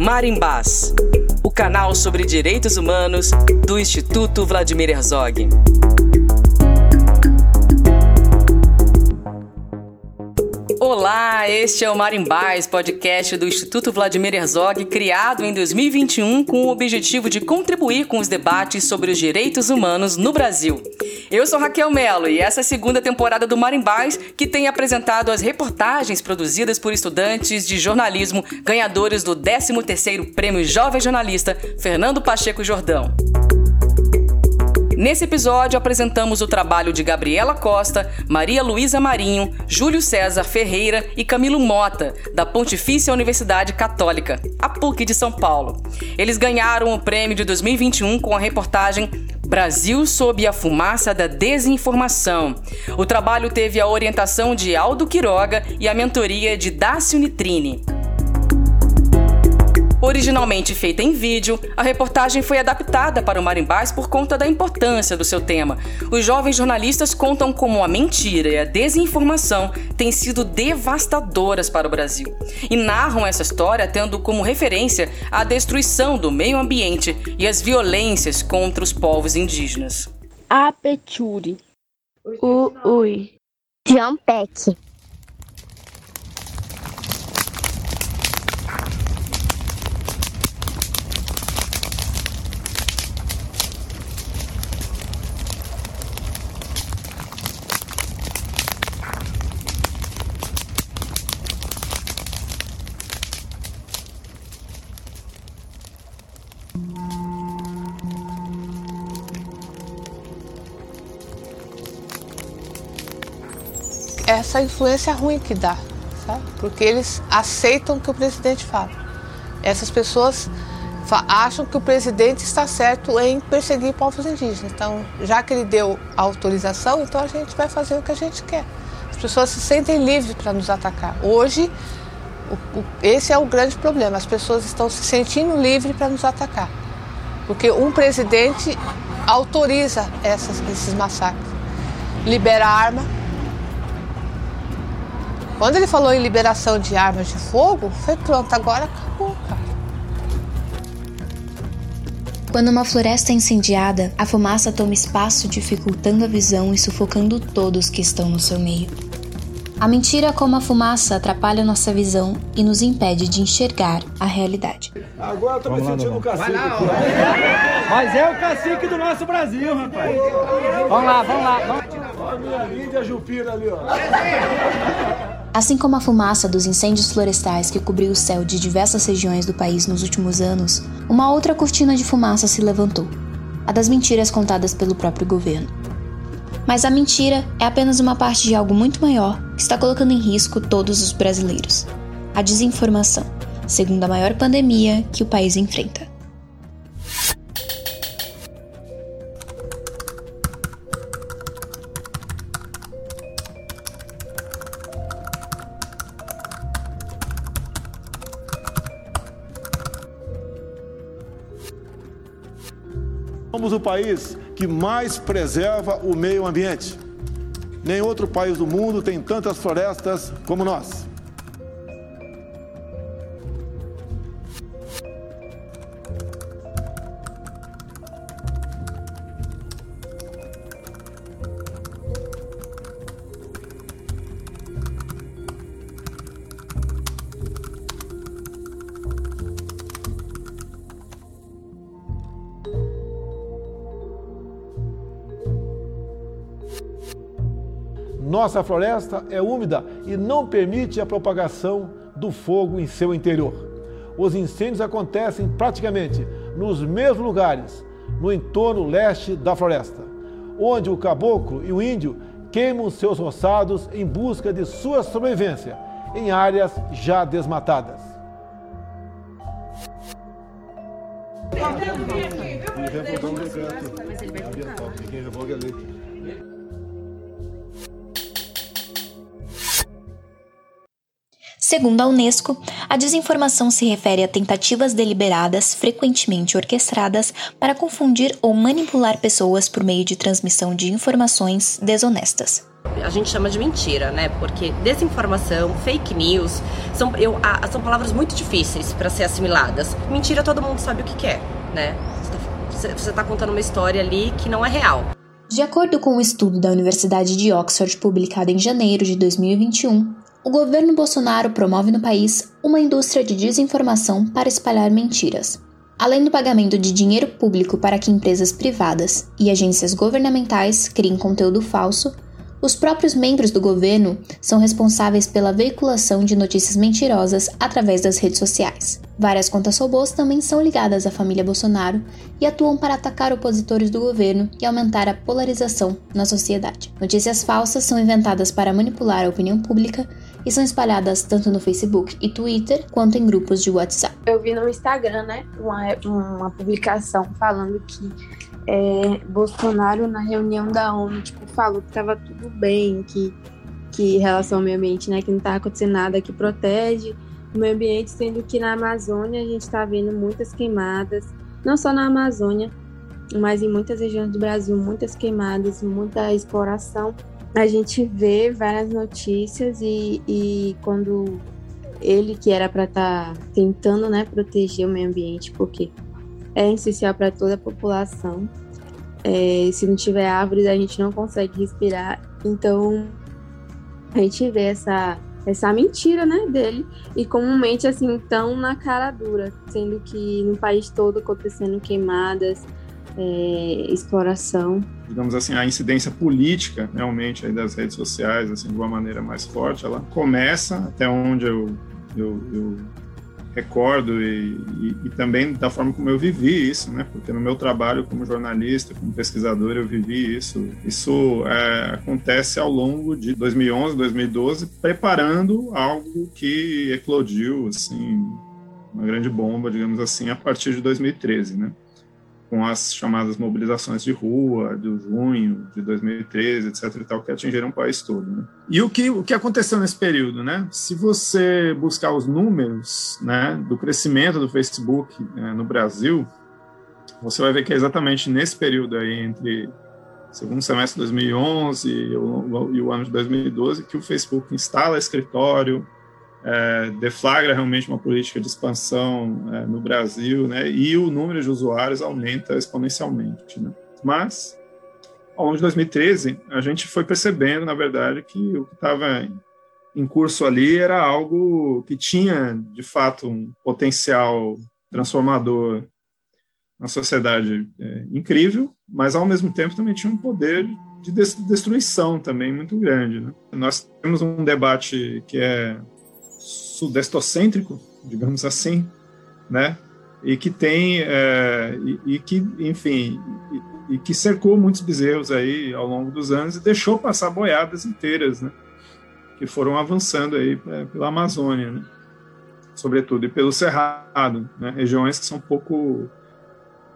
Marimbás, o canal sobre direitos humanos do Instituto Vladimir Herzog. Olá, este é o Marimbás, podcast do Instituto Vladimir Herzog, criado em 2021 com o objetivo de contribuir com os debates sobre os direitos humanos no Brasil. Eu sou Raquel Mello e essa é a segunda temporada do Marimbás, que tem apresentado as reportagens produzidas por estudantes de jornalismo ganhadores do 13º Prêmio Jovem Jornalista Fernando Pacheco Jordão. Nesse episódio, apresentamos o trabalho de Gabriela Costa, Maria Luísa Marinho, Júlio César Ferreira e Camilo Mota, da Pontifícia Universidade Católica, a PUC de São Paulo. Eles ganharam o prêmio de 2021 com a reportagem Brasil sob a fumaça da desinformação. O trabalho teve a orientação de Aldo Quiroga e a mentoria de Dácio Nitrini. Originalmente feita em vídeo, a reportagem foi adaptada para o Marimbás por conta da importância do seu tema. Os jovens jornalistas contam como a mentira e a desinformação têm sido devastadoras para o Brasil e narram essa história tendo como referência a destruição do meio ambiente e as violências contra os povos indígenas. Apeturi. Ui. Jampec. Essa influência ruim que dá, sabe? Porque eles aceitam o que o presidente fala. Essas pessoas acham que o presidente está certo em perseguir povos indígenas. Então, já que ele deu a autorização, então a gente vai fazer o que a gente quer. As pessoas se sentem livres para nos atacar. Hoje, esse é o grande problema. As pessoas estão se sentindo livres para nos atacar. Porque um presidente autoriza essas, esses massacres. Libera arma, quando ele falou em liberação de armas de fogo, foi pronto, agora acabou, cara. Quando uma floresta é incendiada, a fumaça toma espaço, dificultando a visão e sufocando todos que estão no seu meio. A mentira, como a fumaça, atrapalha nossa visão e nos impede de enxergar a realidade. Agora eu tô me sentindo um cacique. Mas é o cacique do nosso Brasil, rapaz. Vamos lá, vamos lá. Vamos. Olha a minha linda Jupira ali, ó. Assim como a fumaça dos incêndios florestais que cobriu o céu de diversas regiões do país nos últimos anos, uma outra cortina de fumaça se levantou a das mentiras contadas pelo próprio governo. Mas a mentira é apenas uma parte de algo muito maior que está colocando em risco todos os brasileiros: a desinformação, segundo a maior pandemia que o país enfrenta. Somos o país que mais preserva o meio ambiente. Nem outro país do mundo tem tantas florestas como nós. Nossa floresta é úmida e não permite a propagação do fogo em seu interior. Os incêndios acontecem praticamente nos mesmos lugares, no entorno leste da floresta, onde o caboclo e o índio queimam seus roçados em busca de sua sobrevivência em áreas já desmatadas. Segundo a Unesco, a desinformação se refere a tentativas deliberadas, frequentemente orquestradas, para confundir ou manipular pessoas por meio de transmissão de informações desonestas. a gente chama de mentira, né? Porque desinformação, fake news, são, eu, a, são palavras muito difíceis para ser assimiladas. Mentira, todo mundo sabe o que, que é, né? Você está tá contando uma história ali que não é real. De acordo com um estudo da Universidade de Oxford publicado em janeiro de 2021, o governo Bolsonaro promove no país uma indústria de desinformação para espalhar mentiras. Além do pagamento de dinheiro público para que empresas privadas e agências governamentais criem conteúdo falso, os próprios membros do governo são responsáveis pela veiculação de notícias mentirosas através das redes sociais. Várias contas robôs também são ligadas à família Bolsonaro e atuam para atacar opositores do governo e aumentar a polarização na sociedade. Notícias falsas são inventadas para manipular a opinião pública e são espalhadas tanto no Facebook e Twitter quanto em grupos de WhatsApp. Eu vi no Instagram, né, uma, uma publicação falando que é, Bolsonaro na reunião da ONU tipo, falou que estava tudo bem, que, que em relação ao meio ambiente, né, que não está acontecendo nada que protege o meio ambiente, sendo que na Amazônia a gente está vendo muitas queimadas, não só na Amazônia, mas em muitas regiões do Brasil, muitas queimadas, muita exploração. A gente vê várias notícias e, e quando ele que era para estar tá tentando né, proteger o meio ambiente, porque é essencial para toda a população. É, se não tiver árvores, a gente não consegue respirar. Então, a gente vê essa, essa mentira né, dele e comumente assim, tão na cara dura, sendo que no país todo acontecendo queimadas, é, exploração. Digamos assim, a incidência política realmente das redes sociais, assim, de uma maneira mais forte, ela começa até onde eu, eu, eu recordo e, e, e, também da forma como eu vivi isso, né? Porque no meu trabalho como jornalista, como pesquisador, eu vivi isso. Isso é, acontece ao longo de 2011, 2012, preparando algo que eclodiu, assim, uma grande bomba, digamos assim, a partir de 2013, né? Com as chamadas mobilizações de rua de junho de 2013, etc. e tal, que atingiram o país todo. Né? E o que, o que aconteceu nesse período? Né? Se você buscar os números né, do crescimento do Facebook né, no Brasil, você vai ver que é exatamente nesse período aí, entre segundo semestre de 2011 e o, e o ano de 2012, que o Facebook instala escritório, é, deflagra realmente uma política de expansão é, no Brasil, né, e o número de usuários aumenta exponencialmente. Né. Mas, ao longo de 2013, a gente foi percebendo, na verdade, que o que estava em curso ali era algo que tinha, de fato, um potencial transformador na sociedade é, incrível, mas, ao mesmo tempo, também tinha um poder de destruição também muito grande. Né. Nós temos um debate que é sudestocêntrico, digamos assim, né? E que tem é, e, e, que, enfim, e, e, que cercou muitos bezerros aí ao longo dos anos e deixou passar boiadas inteiras, né? Que foram avançando aí é, pela Amazônia, né? Sobretudo e pelo Cerrado, né? Regiões que são pouco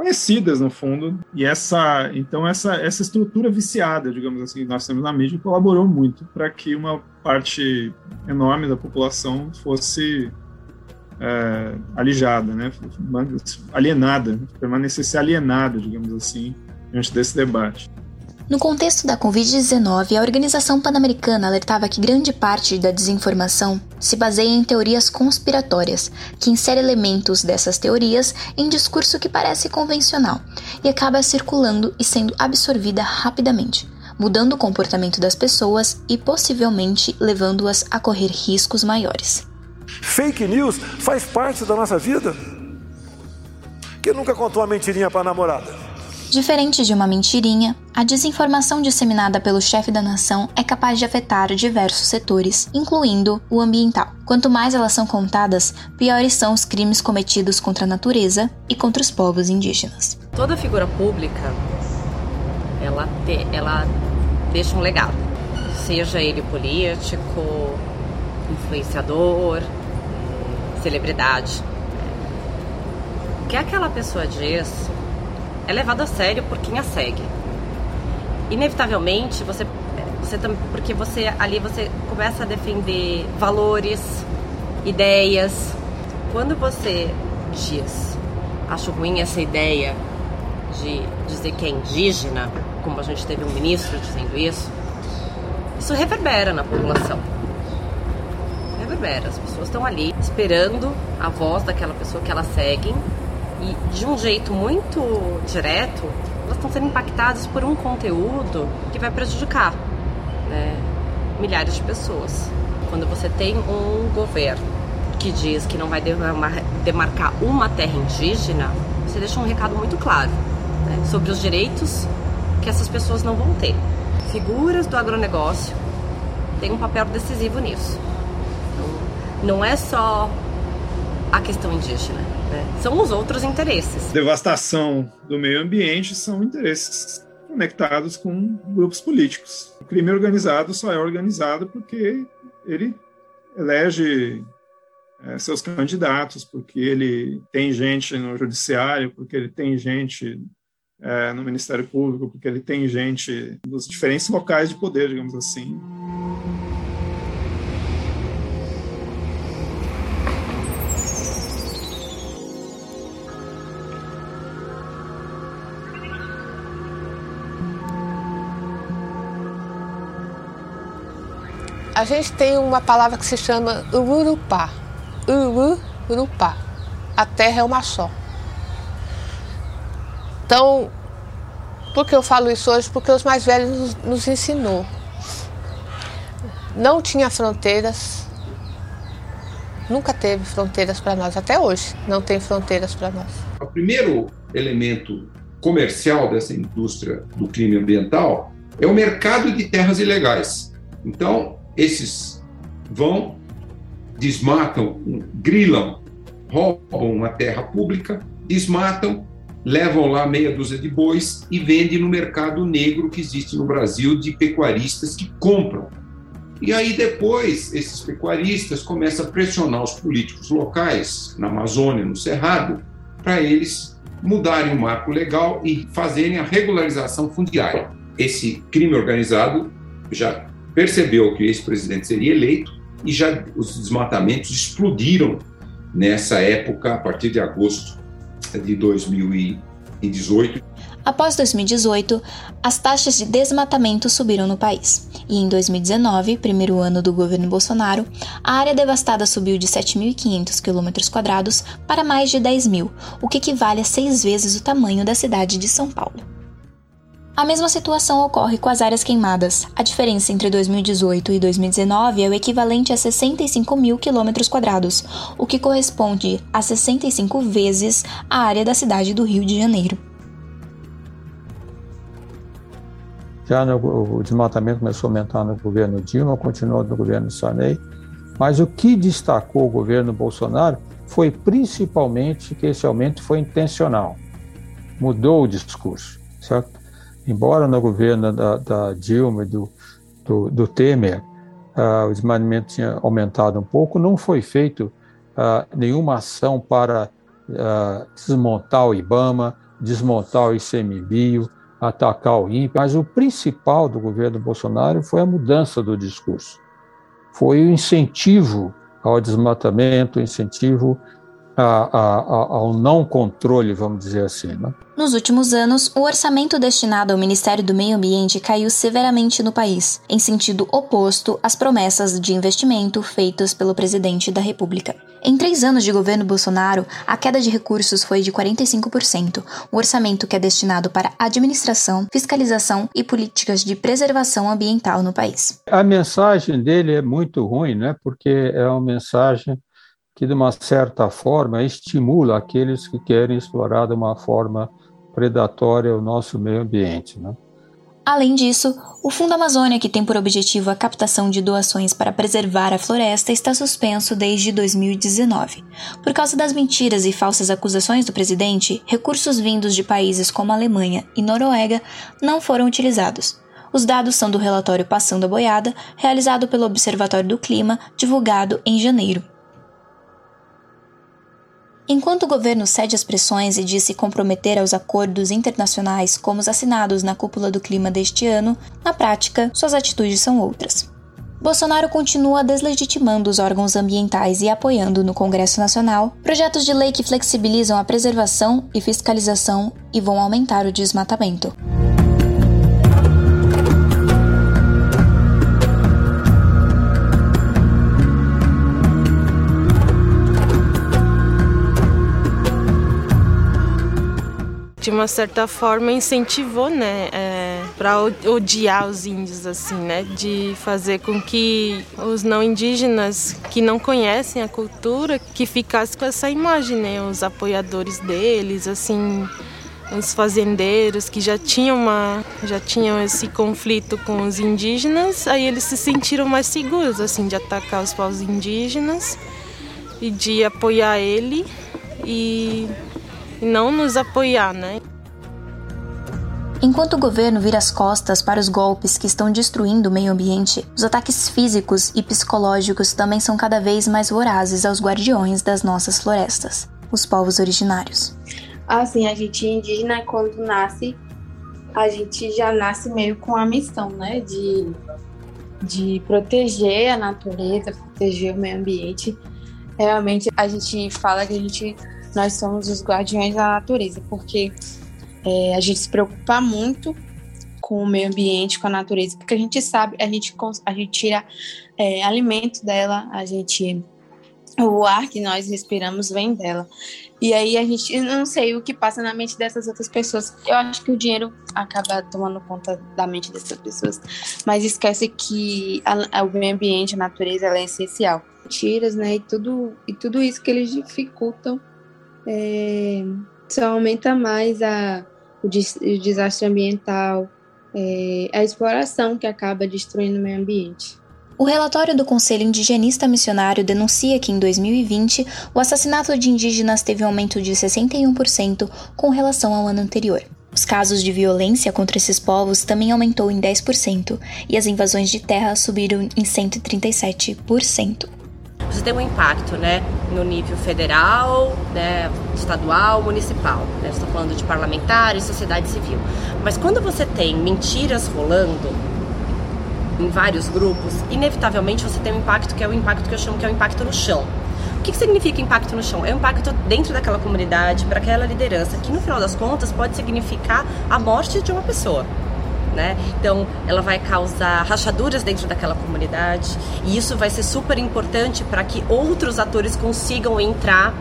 conhecidas no fundo. E essa então essa essa estrutura viciada digamos assim que nós temos na mídia colaborou muito para que uma parte enorme da população fosse é, alijada né? Alienada permanecesse alienada digamos assim diante desse debate no contexto da Covid-19, a Organização Pan-Americana alertava que grande parte da desinformação se baseia em teorias conspiratórias, que insere elementos dessas teorias em discurso que parece convencional e acaba circulando e sendo absorvida rapidamente, mudando o comportamento das pessoas e possivelmente levando-as a correr riscos maiores. Fake news faz parte da nossa vida? Quem nunca contou uma mentirinha para a namorada? Diferente de uma mentirinha, a desinformação disseminada pelo chefe da nação é capaz de afetar diversos setores, incluindo o ambiental. Quanto mais elas são contadas, piores são os crimes cometidos contra a natureza e contra os povos indígenas. Toda figura pública, ela, te, ela deixa um legado, seja ele político, influenciador, celebridade. O que aquela pessoa diz é levado a sério por quem a segue. Inevitavelmente, você, você porque você ali você começa a defender valores, ideias. Quando você diz, acho ruim essa ideia de dizer que é indígena, como a gente teve um ministro dizendo isso, isso reverbera na população. Reverbera. As pessoas estão ali esperando a voz daquela pessoa que elas seguem e de um jeito muito direto, elas estão sendo impactadas por um conteúdo que vai prejudicar né, milhares de pessoas. Quando você tem um governo que diz que não vai demarcar uma terra indígena, você deixa um recado muito claro né, sobre os direitos que essas pessoas não vão ter. Figuras do agronegócio têm um papel decisivo nisso. Então, não é só a questão indígena, né? são os outros interesses. Devastação do meio ambiente são interesses conectados com grupos políticos. O crime organizado só é organizado porque ele elege é, seus candidatos, porque ele tem gente no judiciário, porque ele tem gente é, no Ministério Público, porque ele tem gente nos diferentes locais de poder, digamos assim. A gente tem uma palavra que se chama urupá. Urupá. A terra é uma só. Então, por que eu falo isso hoje? Porque os mais velhos nos, nos ensinou. Não tinha fronteiras, nunca teve fronteiras para nós, até hoje não tem fronteiras para nós. O primeiro elemento comercial dessa indústria do crime ambiental é o mercado de terras ilegais. Então, esses vão, desmatam, grilam, roubam uma terra pública, desmatam levam lá meia dúzia de bois e vendem no mercado negro que existe no Brasil de pecuaristas que compram. E aí depois esses pecuaristas começam a pressionar os políticos locais na Amazônia, no Cerrado, para eles mudarem o marco legal e fazerem a regularização fundiária. Esse crime organizado já percebeu que esse presidente seria eleito e já os desmatamentos explodiram nessa época a partir de agosto de 2018. Após 2018, as taxas de desmatamento subiram no país. E em 2019, primeiro ano do governo Bolsonaro, a área devastada subiu de 7.500 km para mais de 10 mil, o que equivale a seis vezes o tamanho da cidade de São Paulo. A mesma situação ocorre com as áreas queimadas. A diferença entre 2018 e 2019 é o equivalente a 65 mil quilômetros quadrados, o que corresponde a 65 vezes a área da cidade do Rio de Janeiro. Já no, o desmatamento começou a aumentar no governo Dilma, continuou no governo Sarney, mas o que destacou o governo Bolsonaro foi principalmente que esse aumento foi intencional. Mudou o discurso, certo? Embora no governo da, da Dilma e do, do, do Temer uh, o desmatamento tinha aumentado um pouco, não foi feito uh, nenhuma ação para uh, desmontar o IBAMA, desmontar o ICMBio, atacar o INPE, mas o principal do governo Bolsonaro foi a mudança do discurso. Foi o incentivo ao desmatamento, o incentivo a, a, ao não controle, vamos dizer assim. Né? Nos últimos anos, o orçamento destinado ao Ministério do Meio Ambiente caiu severamente no país, em sentido oposto às promessas de investimento feitas pelo presidente da República. Em três anos de governo Bolsonaro, a queda de recursos foi de 45%, o orçamento que é destinado para administração, fiscalização e políticas de preservação ambiental no país. A mensagem dele é muito ruim, né? porque é uma mensagem que, de uma certa forma, estimula aqueles que querem explorar de uma forma predatória o nosso meio ambiente. Né? Além disso, o Fundo Amazônia, que tem por objetivo a captação de doações para preservar a floresta, está suspenso desde 2019. Por causa das mentiras e falsas acusações do presidente, recursos vindos de países como Alemanha e Noruega não foram utilizados. Os dados são do relatório Passando a Boiada, realizado pelo Observatório do Clima, divulgado em janeiro. Enquanto o governo cede às pressões e diz se comprometer aos acordos internacionais como os assinados na cúpula do clima deste ano, na prática, suas atitudes são outras. Bolsonaro continua deslegitimando os órgãos ambientais e apoiando no Congresso Nacional projetos de lei que flexibilizam a preservação e fiscalização e vão aumentar o desmatamento. De uma certa forma incentivou, né, é, para odiar os índios assim, né, de fazer com que os não indígenas que não conhecem a cultura que ficassem com essa imagem, né, os apoiadores deles, assim, os fazendeiros que já tinham uma já tinham esse conflito com os indígenas, aí eles se sentiram mais seguros assim de atacar os povos indígenas e de apoiar ele e não nos apoiar, né? Enquanto o governo vira as costas para os golpes que estão destruindo o meio ambiente, os ataques físicos e psicológicos também são cada vez mais vorazes aos guardiões das nossas florestas, os povos originários. Assim, a gente indígena, quando nasce, a gente já nasce meio com a missão, né? De, de proteger a natureza, proteger o meio ambiente. Realmente, a gente fala que a gente nós somos os guardiões da natureza, porque é, a gente se preocupa muito com o meio ambiente, com a natureza, porque a gente sabe, a gente, a gente tira é, alimento dela, a gente o ar que nós respiramos vem dela. E aí a gente, não sei o que passa na mente dessas outras pessoas. Eu acho que o dinheiro acaba tomando conta da mente dessas pessoas, mas esquece que a, o meio ambiente, a natureza, ela é essencial. Tiras, né, e tudo e tudo isso que eles dificultam é, só aumenta mais a, o, des, o desastre ambiental, é, a exploração que acaba destruindo o meio ambiente. O relatório do Conselho Indigenista Missionário denuncia que em 2020 o assassinato de indígenas teve um aumento de 61% com relação ao ano anterior. Os casos de violência contra esses povos também aumentou em 10% e as invasões de terra subiram em 137% você tem um impacto né, no nível federal, né, estadual, municipal. Né? Estou falando de parlamentares, sociedade civil. Mas quando você tem mentiras rolando em vários grupos, inevitavelmente você tem um impacto que é o impacto que eu chamo que é o impacto no chão. O que, que significa impacto no chão? É um impacto dentro daquela comunidade, para aquela liderança, que no final das contas pode significar a morte de uma pessoa né? Então, ela vai causar rachaduras dentro daquela comunidade e isso vai ser super importante para que outros atores consigam entrar,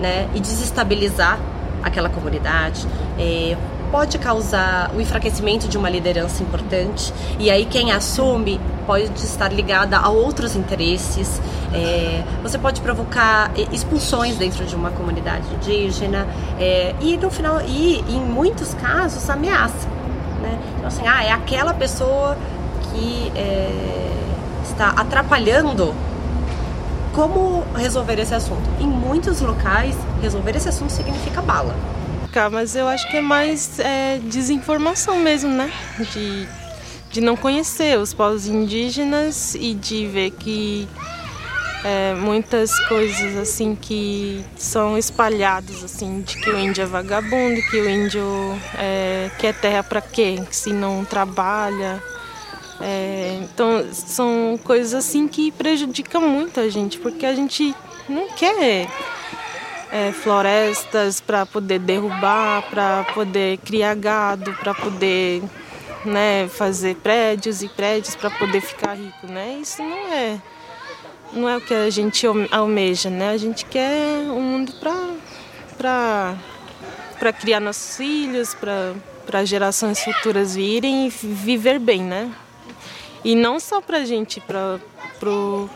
né, e desestabilizar aquela comunidade. É, pode causar o enfraquecimento de uma liderança importante e aí quem assume pode estar ligada a outros interesses. É, você pode provocar expulsões dentro de uma comunidade indígena é, e no final e em muitos casos ameaça né? Então, assim, ah, é aquela pessoa que é, está atrapalhando. Como resolver esse assunto? Em muitos locais, resolver esse assunto significa bala. Mas eu acho que é mais é, desinformação mesmo, né? De, de não conhecer os povos indígenas e de ver que é, muitas coisas assim que são espalhadas assim de que o índio é vagabundo, que o índio é, quer terra para quê? Se não trabalha. É, então são coisas assim que prejudicam muito a gente, porque a gente não quer é, florestas para poder derrubar, para poder criar gado, para poder né, fazer prédios e prédios para poder ficar rico, né? Isso não é não é o que a gente almeja, né? A gente quer um mundo para criar nossos filhos, para gerações futuras virem e viver bem, né? E não só para a gente, para pro,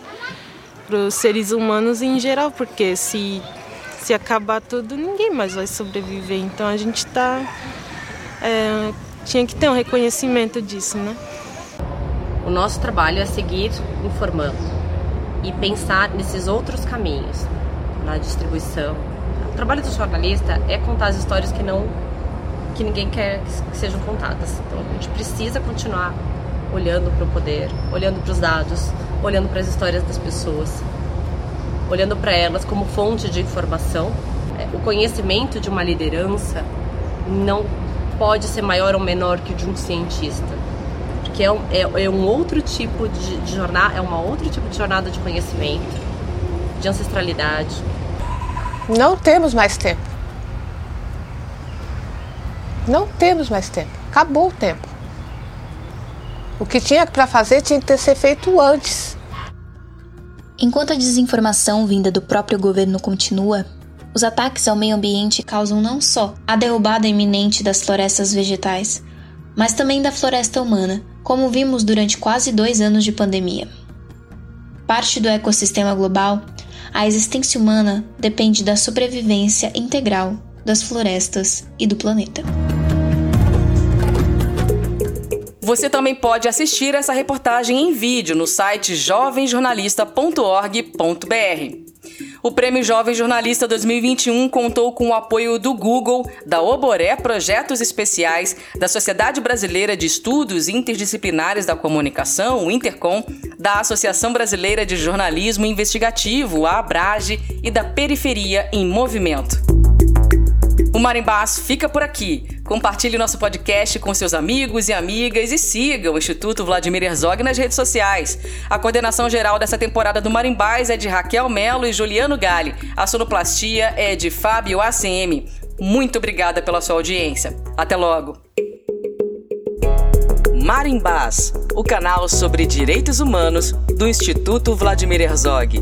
os seres humanos em geral, porque se, se acabar tudo, ninguém mais vai sobreviver. Então a gente tá. É, tinha que ter um reconhecimento disso, né? O nosso trabalho é seguir informando e pensar nesses outros caminhos na distribuição. O trabalho do jornalista é contar as histórias que não que ninguém quer que sejam contadas. Então a gente precisa continuar olhando para o poder, olhando para os dados, olhando para as histórias das pessoas, olhando para elas como fonte de informação. É, o conhecimento de uma liderança não pode ser maior ou menor que o de um cientista que é um, é, é um outro tipo de, de jornada, é uma outro tipo de jornada de conhecimento, de ancestralidade. Não temos mais tempo. Não temos mais tempo. Acabou o tempo. O que tinha para fazer tinha que ter sido feito antes. Enquanto a desinformação vinda do próprio governo continua, os ataques ao meio ambiente causam não só a derrubada iminente das florestas vegetais, mas também da floresta humana, como vimos durante quase dois anos de pandemia. Parte do ecossistema global, a existência humana depende da sobrevivência integral das florestas e do planeta. Você também pode assistir essa reportagem em vídeo no site jovemjornalista.org.br. O Prêmio Jovem Jornalista 2021 contou com o apoio do Google, da Oboré Projetos Especiais, da Sociedade Brasileira de Estudos Interdisciplinares da Comunicação, Intercom, da Associação Brasileira de Jornalismo Investigativo, a Abrage, e da Periferia em Movimento. O Marimbás fica por aqui. Compartilhe nosso podcast com seus amigos e amigas e siga o Instituto Vladimir Herzog nas redes sociais. A coordenação geral dessa temporada do Marimbás é de Raquel Melo e Juliano Gale. A sonoplastia é de Fábio ACM. Muito obrigada pela sua audiência. Até logo. Marimbás, o canal sobre direitos humanos do Instituto Vladimir Herzog.